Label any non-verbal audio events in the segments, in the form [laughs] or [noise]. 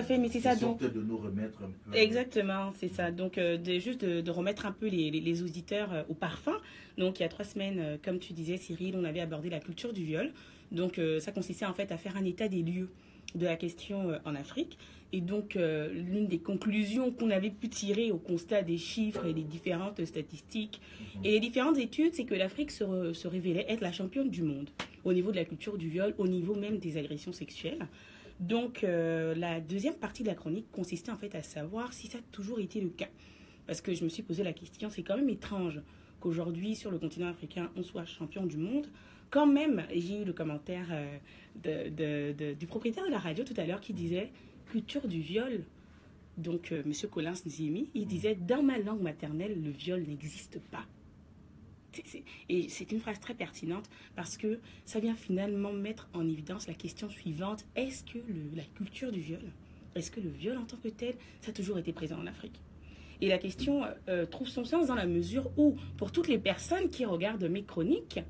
à fait, mais c'est ça. Donc, de nous remettre un peu. Exactement, c'est ça. Donc, euh, de, juste de, remettre un peu les, les, auditeurs euh, au parfum. Donc, il y a trois semaines, euh, comme tu disais, Cyril, on avait abordé la culture du viol. Donc, ça consistait en fait à faire un état des lieux de la question en Afrique. Et donc, l'une des conclusions qu'on avait pu tirer au constat des chiffres et des différentes statistiques mhm. et les différentes études, c'est que l'Afrique se, se révélait être la championne du monde au niveau de la culture du viol, au niveau même des agressions sexuelles. Donc, euh, la deuxième partie de la chronique consistait en fait à savoir si ça a toujours été le cas. Parce que je me suis posé la question, c'est quand même étrange qu'aujourd'hui, sur le continent africain, on soit champion du monde. Quand même, j'ai eu le commentaire euh, du propriétaire de la radio tout à l'heure qui disait culture du viol. Donc, euh, M. Collins Nziemi, il disait dans ma langue maternelle, le viol n'existe pas. Et c'est une phrase très pertinente parce que ça vient finalement mettre en évidence la question suivante. Est-ce que la culture du viol, est-ce que le viol en tant que tel, ça a toujours été présent en Afrique? Et la question euh, trouve son sens dans la mesure où, pour toutes les personnes qui regardent mes chroniques,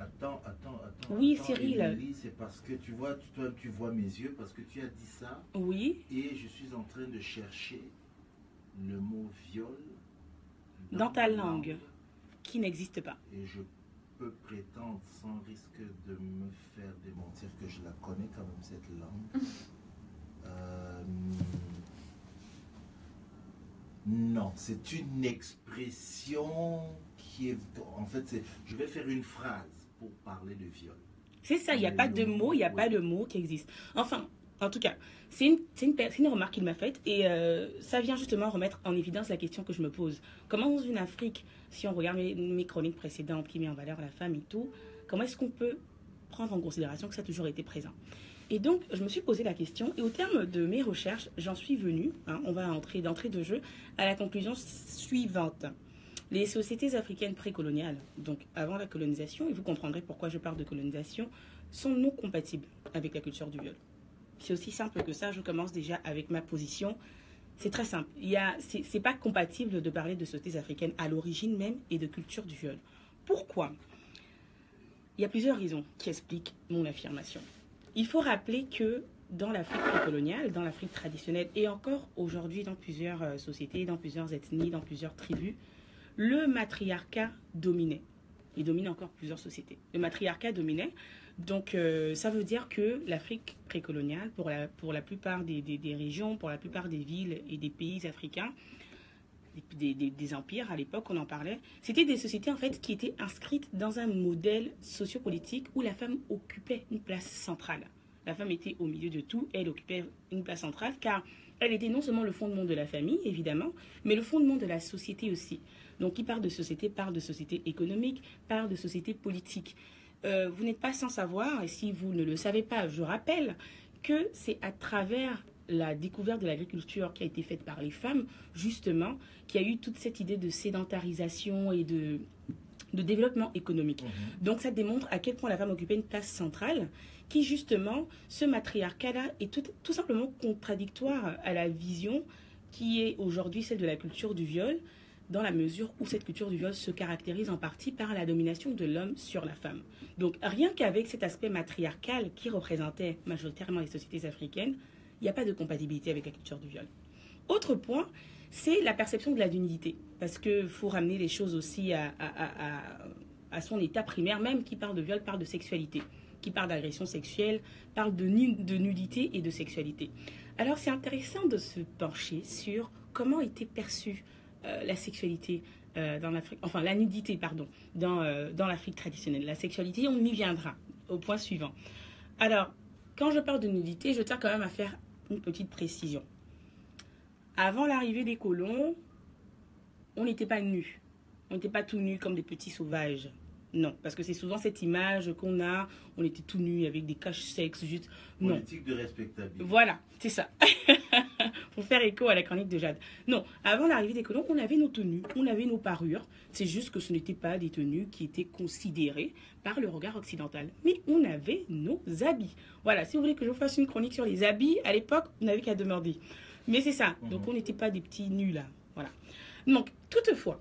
Attends, attends, attends. Oui, Cyril. C'est parce que tu vois, toi, tu vois mes yeux, parce que tu as dit ça. Oui. Et je suis en train de chercher le mot viol. Dans, ta langue qui n'existe pas. Et je peux prétendre sans risque de me faire démentir que je la connais quand même cette langue. [laughs] Euh, non, c'est une expression qui est... En fait, je vais faire une phrase pour parler de viol. C'est ça, il n'y a pas de mot, il n'y a pas de mot qui existe. Enfin, en tout cas, c'est une, remarque qu'il m'a faite et euh, ça vient justement remettre en évidence la question que je me pose. Comment dans une Afrique, si on regarde mes, chroniques précédentes qui met en valeur la femme et tout, comment est-ce qu'on peut prendre en considération que ça a toujours été présent? Et donc, je me suis posé la question et au terme de mes recherches, j'en suis venue, hein, on va entrer d'entrée de jeu, à la conclusion suivante. Les sociétés africaines précoloniales, donc avant la colonisation, et vous comprendrez pourquoi je parle de colonisation, sont non compatibles avec la culture du viol. C'est aussi simple que ça. Je commence déjà avec ma position. C'est très simple. Il y a, c'est, pas compatible de parler de sociétés africaines à l'origine même et de culture du viol. Pourquoi? Il y a plusieurs raisons qui expliquent mon affirmation. Il faut rappeler que dans l'Afrique précoloniale, dans l'Afrique traditionnelle et encore aujourd'hui dans plusieurs euh, sociétés, dans plusieurs ethnies, dans plusieurs tribus, le matriarcat dominait. Il domine encore plusieurs sociétés. Le matriarcat dominait. Donc, euh, ça veut dire que l'Afrique précoloniale, pour la, pour la plupart des, des, régions, pour la plupart des villes et des pays africains, des, des, empires à l'époque, on en parlait, c'était des sociétés en fait qui étaient inscrites dans un modèle sociopolitique où la femme occupait une place centrale. La femme était au milieu de tout, elle occupait une place centrale car elle était non seulement le fondement de la famille, évidemment, mais le fondement de la société aussi. Donc, qui parle de société parle de société économique, parle de société politique. Euh, vous n'êtes pas sans savoir, et si vous ne le savez pas, je rappelle que c'est à travers la découverte de l'agriculture qui a été faite par les femmes, justement, qu'il y a eu toute cette idée de sédentarisation et de, de développement économique. Mhm. Donc ça démontre à quel point la femme occupait une place centrale, qui justement, ce matriarcat-là est tout, tout simplement contradictoire à la vision qui est aujourd'hui celle de la culture du viol, dans la mesure où cette culture du viol se caractérise en partie par la domination de l'homme sur la femme. Donc rien qu'avec cet aspect matriarcal qui représentait majoritairement les sociétés africaines, il n'y a pas de compatibilité avec la culture du viol. Autre point, c'est la perception de la nudité. Parce qu'il faut ramener les choses aussi à, à, son état primaire, même qui parle de viol, parle de sexualité, qui parle d'agression sexuelle, parle de, de nudité et de sexualité. Alors c'est intéressant de se pencher sur comment était perçue euh, la sexualité euh, dans l'Afrique, enfin la nudité, pardon, dans, euh, dans l'Afrique traditionnelle. La sexualité, on y viendra au point suivant. Alors, quand je parle de nudité, je tiens quand même à faire une petite précision. Avant l'arrivée des colons, on n'était pas nus. On n'était pas tout nus comme des petits sauvages. Non, parce que c'est souvent cette image qu'on a, on était tout nus avec des caches sexes, juste. Non. Politique de respectabilité. Voilà, c'est ça. [laughs] [laughs] Pour faire écho à la chronique de Jade. Non, avant l'arrivée des colons, on avait nos tenues, on avait nos parures. C'est juste que ce n'étaient pas des tenues qui étaient considérées par le regard occidental. Mais on avait nos habits. Voilà, si vous voulez que je vous fasse une chronique sur les habits, à l'époque, on n'avait qu'à demander. Mais c'est ça. Donc mhm. on n'était pas des petits nus là. Voilà. Donc, toutefois,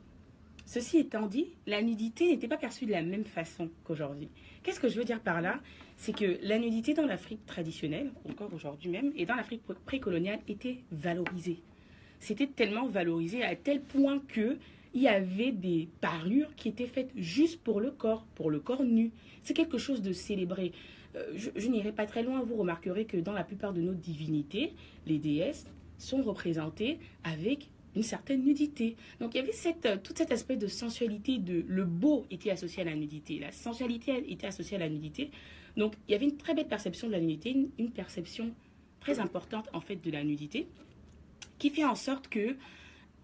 Ceci étant dit, la nudité n'était pas perçue de la même façon qu'aujourd'hui. Qu'est-ce que je veux dire par là? C'est que la nudité dans l'Afrique traditionnelle, encore aujourd'hui même, et dans l'Afrique précoloniale, était valorisée. C'était tellement valorisé à tel point que il y avait des parures qui étaient faites juste pour le corps, pour le corps nu. C'est quelque chose de célébré. Euh, je, n'irai pas très loin, vous remarquerez que dans la plupart de nos divinités, les déesses sont représentées avec une certaine nudité. Donc il y avait cette, euh, tout cet aspect de sensualité, de le beau était associé à la nudité, la sensualité était associée à la nudité. Donc il y avait une très belle perception de la nudité, une, perception très importante en fait de la nudité, qui fait en sorte que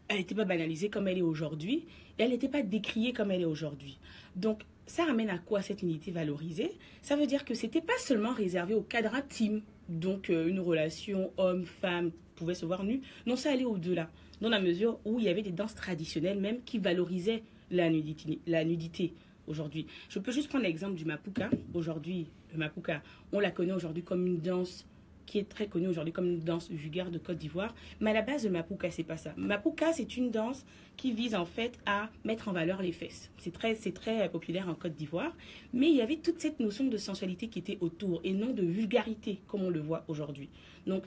elle n'était pas banalisée comme elle est aujourd'hui, et elle n'était pas décriée comme elle est aujourd'hui. Donc ça ramène à quoi cette nudité valorisée? Ça veut dire que c'était pas seulement réservé au cadre intime, donc euh, une relation homme-femme pouvait se voir nu. Non, ça allait au-delà, dans la mesure où il y avait des danses traditionnelles même qui valorisaient la nudité. La nudité aujourd'hui. Je peux juste prendre l'exemple du Mapuka. Aujourd'hui, le Mapuka, on la connaît aujourd'hui comme une danse qui est très connue aujourd'hui comme une danse vulgaire de Côte d'Ivoire. Mais à la base, le Mapuka, c'est pas ça. Mapuka, c'est une danse qui vise en fait à mettre en valeur les fesses. C'est très, c'est très populaire en Côte d'Ivoire. Mais il y avait toute cette notion de sensualité qui était autour et non de vulgarité comme on le voit aujourd'hui. Donc,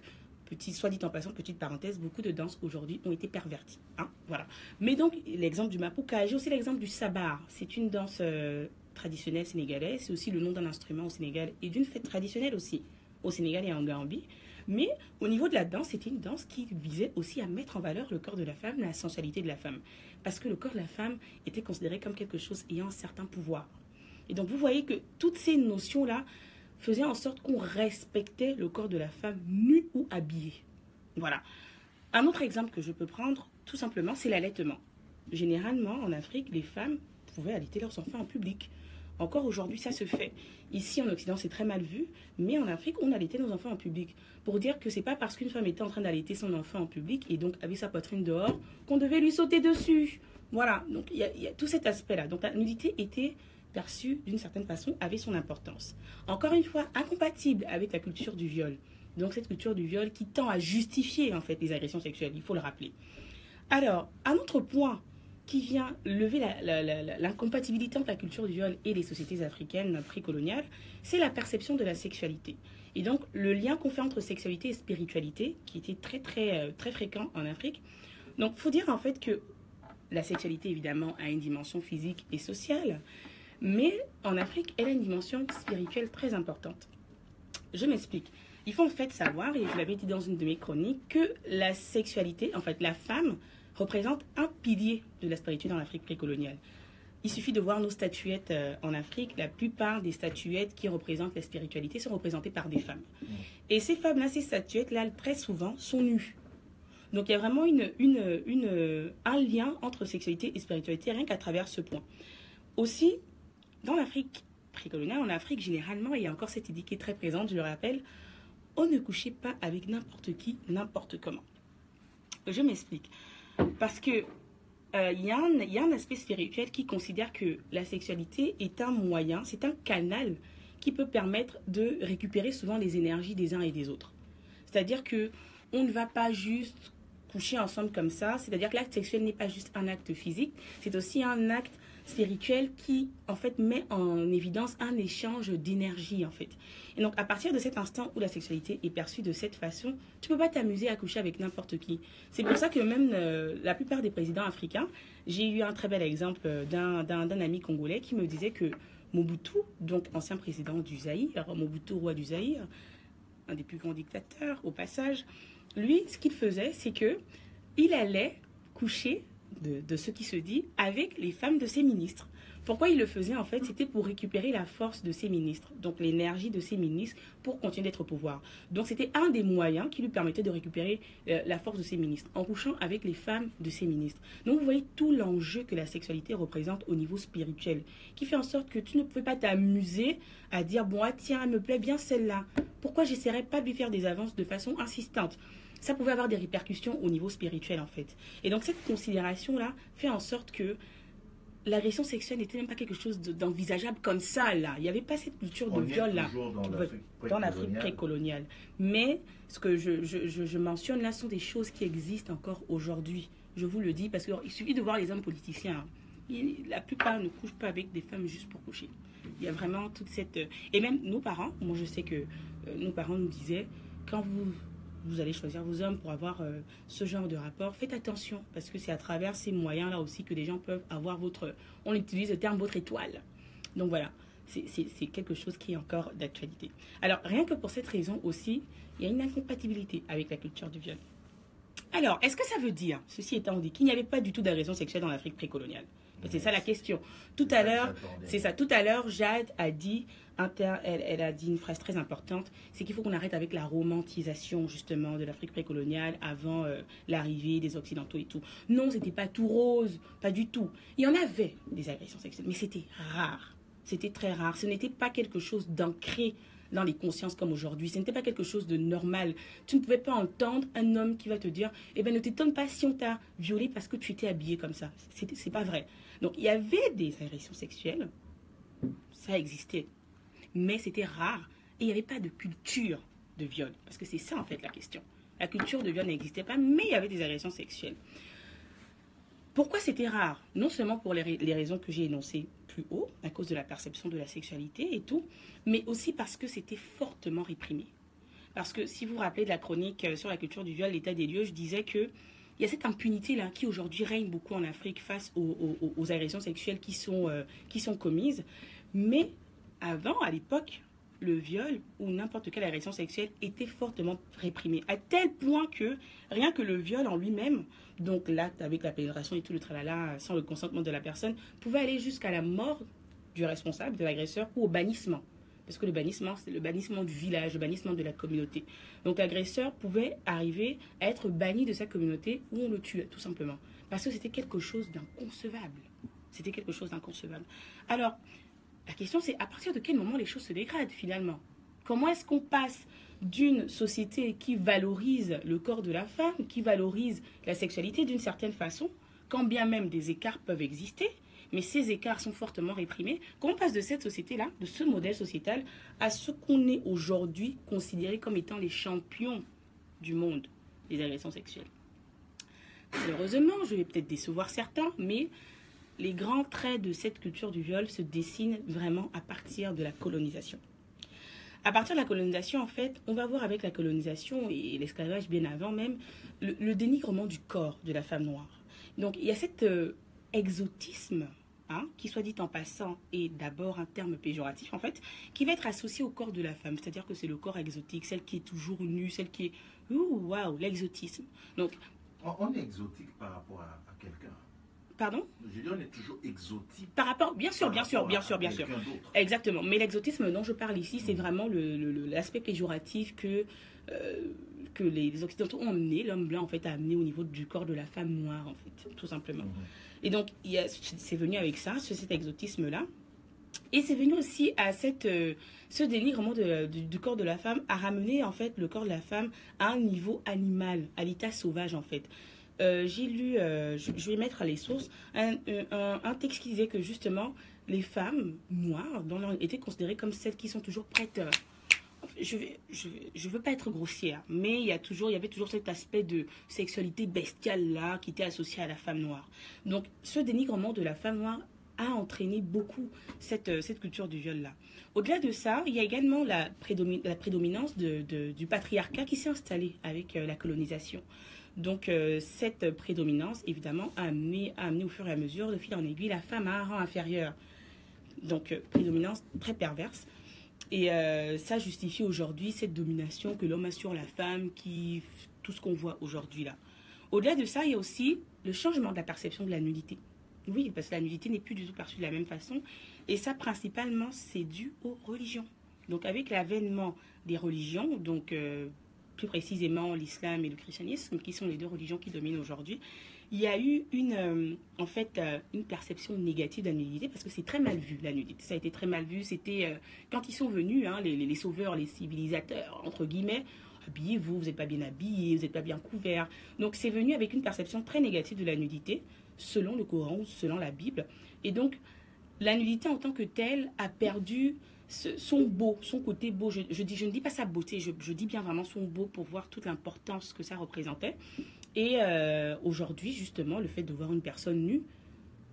soit dit en passant, petite parenthèse, beaucoup de danses aujourd'hui ont été perverties. Hein, voilà. Mais donc, l'exemple du Mapuka, j'ai aussi l'exemple du Sabar. C'est une danse euh, traditionnelle sénégalaise. C'est aussi le nom d'un instrument au Sénégal et d'une fête traditionnelle aussi au Sénégal et en Gambie. Mais au niveau de la danse, c'était une danse qui visait aussi à mettre en valeur le corps de la femme, la sensualité de la femme. Parce que le corps de la femme était considéré comme quelque chose ayant un certain pouvoir. Et donc vous voyez que toutes ces notions-là faisaient en sorte qu'on respectait le corps de la femme nue ou habillée. Voilà. Un autre exemple que je peux prendre, tout simplement, c'est l'allaitement. Généralement, en Afrique, les femmes pouvaient allaiter leurs enfants en public. Encore aujourd'hui, ça se fait. Ici, en Occident, c'est très mal vu, mais en Afrique, on allaitait nos enfants en public. Pour dire que c'est pas parce qu'une femme était en train d'allaiter son enfant en public et donc avait sa poitrine dehors qu'on devait lui sauter dessus. Voilà, donc il y, a tout cet aspect-là. Donc la nudité était perçue d'une certaine façon, avait son importance. Encore une fois, incompatible avec la culture du viol. Donc cette culture du viol qui tend à justifier en fait les agressions sexuelles, il faut le rappeler. Alors, un autre point qui vient lever l'incompatibilité entre la culture du viol et les sociétés africaines précoloniales, c'est la perception de la sexualité. Et donc, le lien qu'on fait entre sexualité et spiritualité, qui était très, très, euh, très fréquent en Afrique. Donc, faut dire en fait que la sexualité, évidemment, a une dimension physique et sociale, mais en Afrique, elle a une dimension spirituelle très importante. Je m'explique. Il faut en fait savoir, et je l'avais dit dans une de mes chroniques, que la sexualité, en fait, la femme représente un pilier de la spiritualité dans l'Afrique précoloniale. Il suffit de voir nos statuettes euh, en Afrique. La plupart des statuettes qui représentent la spiritualité sont représentées par des femmes. Mm. Et ces femmes-là, ces statuettes-là, très souvent, sont nues. Donc il y a vraiment une, une, une, un lien entre sexualité et spiritualité, rien qu'à travers ce point. Aussi, dans l'Afrique précoloniale, en Afrique, généralement, il y a encore cette idée qui est très présente, je le rappelle, on ne couchait pas avec n'importe qui, n'importe comment. Je m'explique. Parce que euh, il y, y, a un aspect spirituel qui considère que la sexualité est un moyen, c'est un canal qui peut permettre de récupérer souvent les énergies des uns et des autres. C'est-à-dire que on ne va pas juste coucher ensemble comme ça, c'est-à-dire que l'acte sexuel n'est pas juste un acte physique, c'est aussi un acte spirituel qui, en fait, met en évidence un échange d'énergie, en fait. Et donc, à partir de cet instant où la sexualité est perçue de cette façon, tu peux pas t'amuser à coucher avec n'importe qui. C'est pour ça que même euh, la plupart des présidents africains, j'ai eu un très bel exemple d'un ami congolais qui me disait que Mobutu, donc ancien président du Zaïre, Mobutu, roi du Zaïre, un des plus grands dictateurs au passage, lui, ce qu'il faisait, c'est que il allait coucher de, ce qui se dit avec les femmes de ses ministres. Pourquoi il le faisait en fait C'était pour récupérer la force de ses ministres, donc l'énergie de ses ministres pour continuer d'être au pouvoir. Donc c'était un des moyens qui lui permettait de récupérer euh, la force de ses ministres en couchant avec les femmes de ses ministres. Donc vous voyez tout l'enjeu que la sexualité représente au niveau spirituel, qui fait en sorte que tu ne pouvais pas t'amuser à dire bon ah, tiens elle me plaît bien celle-là. Pourquoi j'essaierais pas de lui faire des avances de façon insistante? Ça pouvait avoir des répercussions au niveau spirituel en fait. Et donc cette considération-là fait en sorte que l'agression sexuelle n'était même pas quelque chose d'envisageable comme ça là. Il n'y avait pas cette culture de viol là dans l'Afrique précoloniale. Mais ce que je, je, je, mentionne là sont des choses qui existent encore aujourd'hui. Je vous le dis parce qu'il suffit de voir les hommes politiciens. la plupart ne couchent pas avec des femmes juste pour coucher. Il y a vraiment toute cette... Euh, et même nos parents, moi je sais que euh, nos parents nous disaient, quand vous, vous allez choisir vos hommes pour avoir euh, ce genre de rapport, faites attention, parce que c'est à travers ces moyens-là aussi que les gens peuvent avoir votre... On utilise le terme votre étoile. Donc voilà, c'est quelque chose qui est encore d'actualité. Alors, rien que pour cette raison aussi, il y a une incompatibilité avec la culture du viol. Alors, est-ce que ça veut dire, ceci étant dit, qu'il n'y avait pas du tout d'agression sexuelle dans l'Afrique précoloniale? C'est ça la question. Tout à l'heure, c'est ça. Tout à l'heure, Jade a dit, elle, a dit une phrase très importante, c'est qu'il faut qu'on arrête avec la romantisation justement de l'Afrique précoloniale avant euh, l'arrivée des Occidentaux et tout. Non, c'était pas tout rose, pas du tout. Il y en avait des agressions sexuelles, mais c'était rare. C'était très rare. Ce n'était pas quelque chose d'ancré dans les consciences comme aujourd'hui. Ce n'était pas quelque chose de normal. Tu ne pouvais pas entendre un homme qui va te dire Eh bien, ne t'étonne pas si on t'a violé parce que tu étais habillé comme ça. C'est pas vrai. Donc, il y avait des agressions sexuelles. Ça existait. Mais c'était rare. Et il n'y avait pas de culture de viol. Parce que c'est ça, en fait, la question. La culture de viol n'existait pas, mais il y avait des agressions sexuelles. Pourquoi c'était rare? Non seulement pour les, les raisons que j'ai énoncées haut à cause de la perception de la sexualité et tout, mais aussi parce que c'était fortement réprimé. Parce que si vous vous rappelez de la chronique euh, sur la culture du viol, l'état des lieux, je disais que il y a cette impunité-là qui aujourd'hui règne beaucoup en Afrique face aux, agressions sexuelles qui sont, euh, qui sont commises. Mais avant, à l'époque, le viol ou n'importe quelle agression sexuelle était fortement réprimé, à tel point que rien que le viol en lui-même, donc l'acte avec la pénétration et tout le tralala sans le consentement de la personne, pouvait aller jusqu'à la mort du responsable, de l'agresseur, ou au bannissement. Parce que le bannissement, c'est le bannissement du village, le bannissement de la communauté. Donc l'agresseur pouvait arriver à être banni de sa communauté ou on le tuait, tout simplement. Parce que c'était quelque chose d'inconcevable. C'était quelque chose d'inconcevable. Alors, la question, c'est à partir de quel moment les choses se dégradent finalement? Comment est-ce qu'on passe d'une société qui valorise le corps de la femme, qui valorise la sexualité d'une certaine façon, quand bien même des écarts peuvent exister, mais ces écarts sont fortement réprimés, qu'on passe de cette société-là, de ce modèle sociétal, à ce qu'on est aujourd'hui considéré comme étant les champions du monde des agressions sexuelles. Malheureusement, je vais peut-être décevoir certains, mais les grands traits de cette culture du viol se dessinent vraiment à partir de la colonisation. À partir de la colonisation, en fait, on va voir avec la colonisation et l'esclavage bien avant même, le, dénigrement du corps de la femme noire. Donc il y a cet euh, exotisme, hein, qui soit dit en passant est d'abord un terme péjoratif en fait, qui va être associé au corps de la femme. C'est-à-dire que c'est le corps exotique, celle qui est toujours nue, celle qui est... Ouh, waouh, l'exotisme. Donc... On est exotique par rapport à quelqu'un. Pardon? Je dis, on est toujours exotique. Par rapport, bien sûr, bien sûr, bien sûr, bien sûr. Exactement. Mais l'exotisme dont je parle ici, c'est mm. vraiment l'aspect péjoratif que, euh, que les, Occidentaux ont amené, l'homme blanc, en fait, a amené au niveau du corps de la femme noire, en fait, tout simplement. Mm-hmm. Et donc, c'est venu avec ça, cet exotisme-là. Et c'est venu aussi à cette, euh, ce dénigrement de, du corps de la femme, à ramener, en fait, le corps de la femme à un niveau animal, à l'état sauvage, en fait. Euh, j'ai lu, euh, je, vais mettre les sources, un, un, texte qui disait que justement, les femmes noires étaient considérées comme celles qui sont toujours prêtes. Euh, je ne veux pas être grossière, mais il y, avait toujours cet aspect de sexualité bestiale là qui était associé à la femme noire. Donc ce dénigrement de la femme noire a entraîné beaucoup cette, cette culture du viol là. Au-delà de ça, il y a également la, prédominance du patriarcat qui s'est installé avec la colonisation. Donc, euh, cette prédominance, évidemment, a amené, au fur et à mesure, de fil en aiguille, la femme à un rang inférieur. Donc, euh, prédominance très perverse. Et euh, ça justifie aujourd'hui cette domination que l'homme a sur la femme, qui tout ce qu'on voit aujourd'hui là. Au-delà de ça, il y a aussi le changement de la perception de la nudité. Oui, parce que la nudité n'est plus du tout perçue de la même façon. Et ça, principalement, c'est dû aux religions. Donc, avec l'avènement des religions, donc plus précisément l'islam et le christianisme, qui sont les deux religions qui dominent aujourd'hui, il y a eu une, euh, en fait, euh, une perception négative de la nudité parce que c'est très mal vu, la nudité. Ça a été très mal vu. C'était euh, quand ils sont venus, hein, les, les, sauveurs, les civilisateurs, entre guillemets, habillez-vous, vous n'êtes pas bien habillés, vous n'êtes pas bien couverts. Donc c'est venu avec une perception très négative de la nudité, selon le Coran selon la Bible. Et donc, la nudité en tant que telle a perdu son beau, son côté beau. Je, dis, je ne dis pas sa beauté, je, dis bien vraiment son beau pour voir toute l'importance que ça représentait. Et euh, aujourd'hui, justement, le fait de voir une personne nue,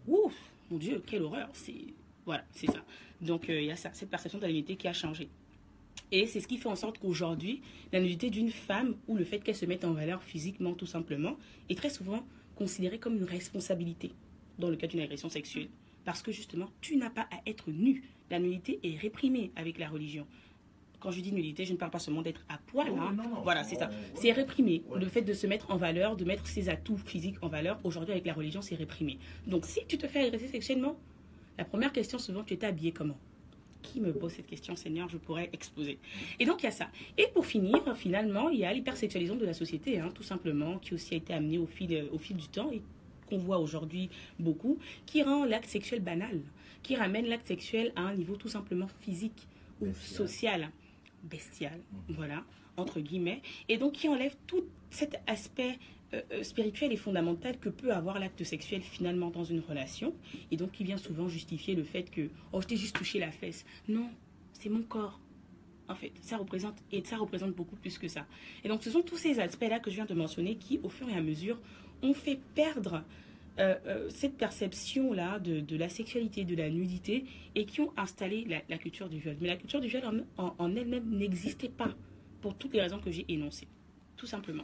ouf, mon Dieu, quelle horreur. Voilà, c'est ça. Donc euh, il y a ça, cette perception de la nudité qui a changé. Et c'est ce qui fait en sorte qu'aujourd'hui, la nudité d'une femme ou le fait qu'elle se mette en valeur physiquement tout simplement est très souvent considérée comme une responsabilité dans le cas d'une agression sexuelle. Parce que justement, tu n'as pas à être nu. La nudité est réprimée avec la religion. Quand je dis nudité, je ne parle pas seulement d'être à poil. Oh, hein. non, non. Voilà, c'est ça. C'est réprimé. Ouais. Le fait de se mettre en valeur, de mettre ses atouts physiques en valeur, aujourd'hui avec la religion, c'est réprimé. Donc si tu te fais agresser sexuellement, la première question souvent, tu étais habillé comment? Qui me pose cette question, Seigneur? Je pourrais exploser. Et donc il y a ça. Et pour finir, finalement, il y a l'hypersexualisation de la société, hein, tout simplement, qui aussi a été amené au fil, au fil du temps et qu'on voit aujourd'hui beaucoup, qui rend l'acte sexuel banal, qui ramène l'acte sexuel à un niveau tout simplement physique ou Bestial. social, bestial, Mhm. voilà, entre guillemets, et donc qui enlève tout cet aspect euh, euh, spirituel et fondamental que peut avoir l'acte sexuel finalement dans une relation, et donc qui vient souvent justifier le fait que, oh, je t'ai juste touché la fesse. Non, c'est mon corps. En fait, ça représente, et ça représente beaucoup plus que ça. Et donc, ce sont tous ces aspects-là que je viens de mentionner qui, au fur et à mesure, ont fait perdre euh, euh, cette perception-là de, de la sexualité, de la nudité, et qui ont installé la, la culture du viol. Mais la culture du viol en, en- en elle-même n'existait pas, pour toutes les raisons que j'ai énoncées. Tout simplement.